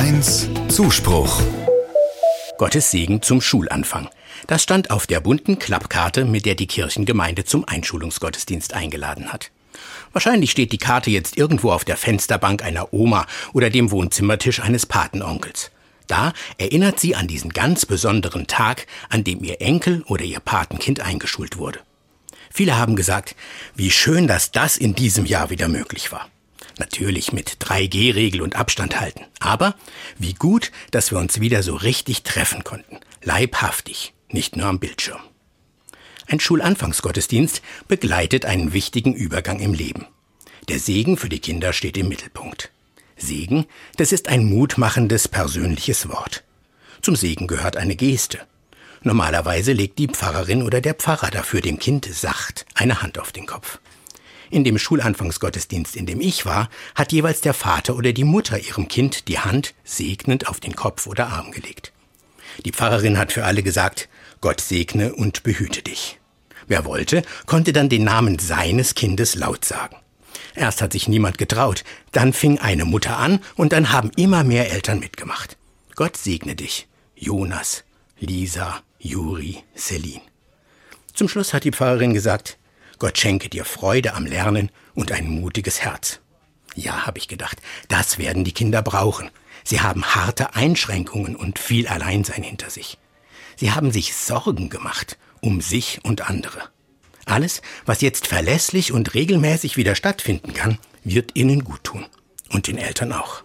HR1 Zuspruch. Gottes Segen zum Schulanfang. Das stand auf der bunten Klappkarte, mit der die Kirchengemeinde zum Einschulungsgottesdienst eingeladen hat. Wahrscheinlich steht die Karte jetzt irgendwo auf der Fensterbank einer Oma oder dem Wohnzimmertisch eines Patenonkels. Da erinnert sie an diesen ganz besonderen Tag, an dem ihr Enkel oder ihr Patenkind eingeschult wurde. Viele haben gesagt, wie schön, dass das in diesem Jahr wieder möglich war. Natürlich mit 3G-Regel und Abstand halten. Aber wie gut, dass wir uns wieder so richtig treffen konnten. Leibhaftig, nicht nur am Bildschirm. Ein Schulanfangsgottesdienst begleitet einen wichtigen Übergang im Leben. Der Segen für die Kinder steht im Mittelpunkt. Segen, das ist ein mutmachendes persönliches Wort. Zum Segen gehört eine Geste. Normalerweise legt die Pfarrerin oder der Pfarrer dafür dem Kind sacht eine Hand auf den Kopf. In dem Schulanfangsgottesdienst, in dem ich war, hat jeweils der Vater oder die Mutter ihrem Kind die Hand segnend auf den Kopf oder Arm gelegt. Die Pfarrerin hat für alle gesagt, Gott segne und behüte dich. Wer wollte, konnte dann den Namen seines Kindes laut sagen. Erst hat sich niemand getraut, dann fing eine Mutter an und dann haben immer mehr Eltern mitgemacht. Gott segne dich. Jonas, Lisa, Juri, Celine. Zum Schluss hat die Pfarrerin gesagt, Gott schenke dir Freude am Lernen und ein mutiges Herz. Ja, habe ich gedacht, das werden die Kinder brauchen. Sie haben harte Einschränkungen und viel Alleinsein hinter sich. Sie haben sich Sorgen gemacht um sich und andere. Alles, was jetzt verlässlich und regelmäßig wieder stattfinden kann, wird ihnen gut tun. Und den Eltern auch.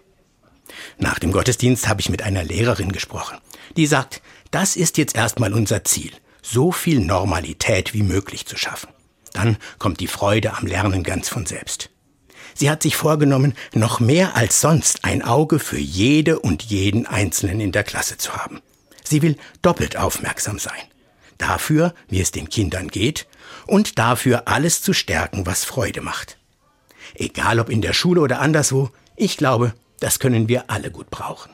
Nach dem Gottesdienst habe ich mit einer Lehrerin gesprochen, die sagt, das ist jetzt erstmal unser Ziel, so viel Normalität wie möglich zu schaffen. Dann kommt die Freude am Lernen ganz von selbst. Sie hat sich vorgenommen, noch mehr als sonst ein Auge für jede und jeden Einzelnen in der Klasse zu haben. Sie will doppelt aufmerksam sein. Dafür, wie es den Kindern geht, und dafür alles zu stärken, was Freude macht. Egal ob in der Schule oder anderswo, ich glaube, das können wir alle gut brauchen.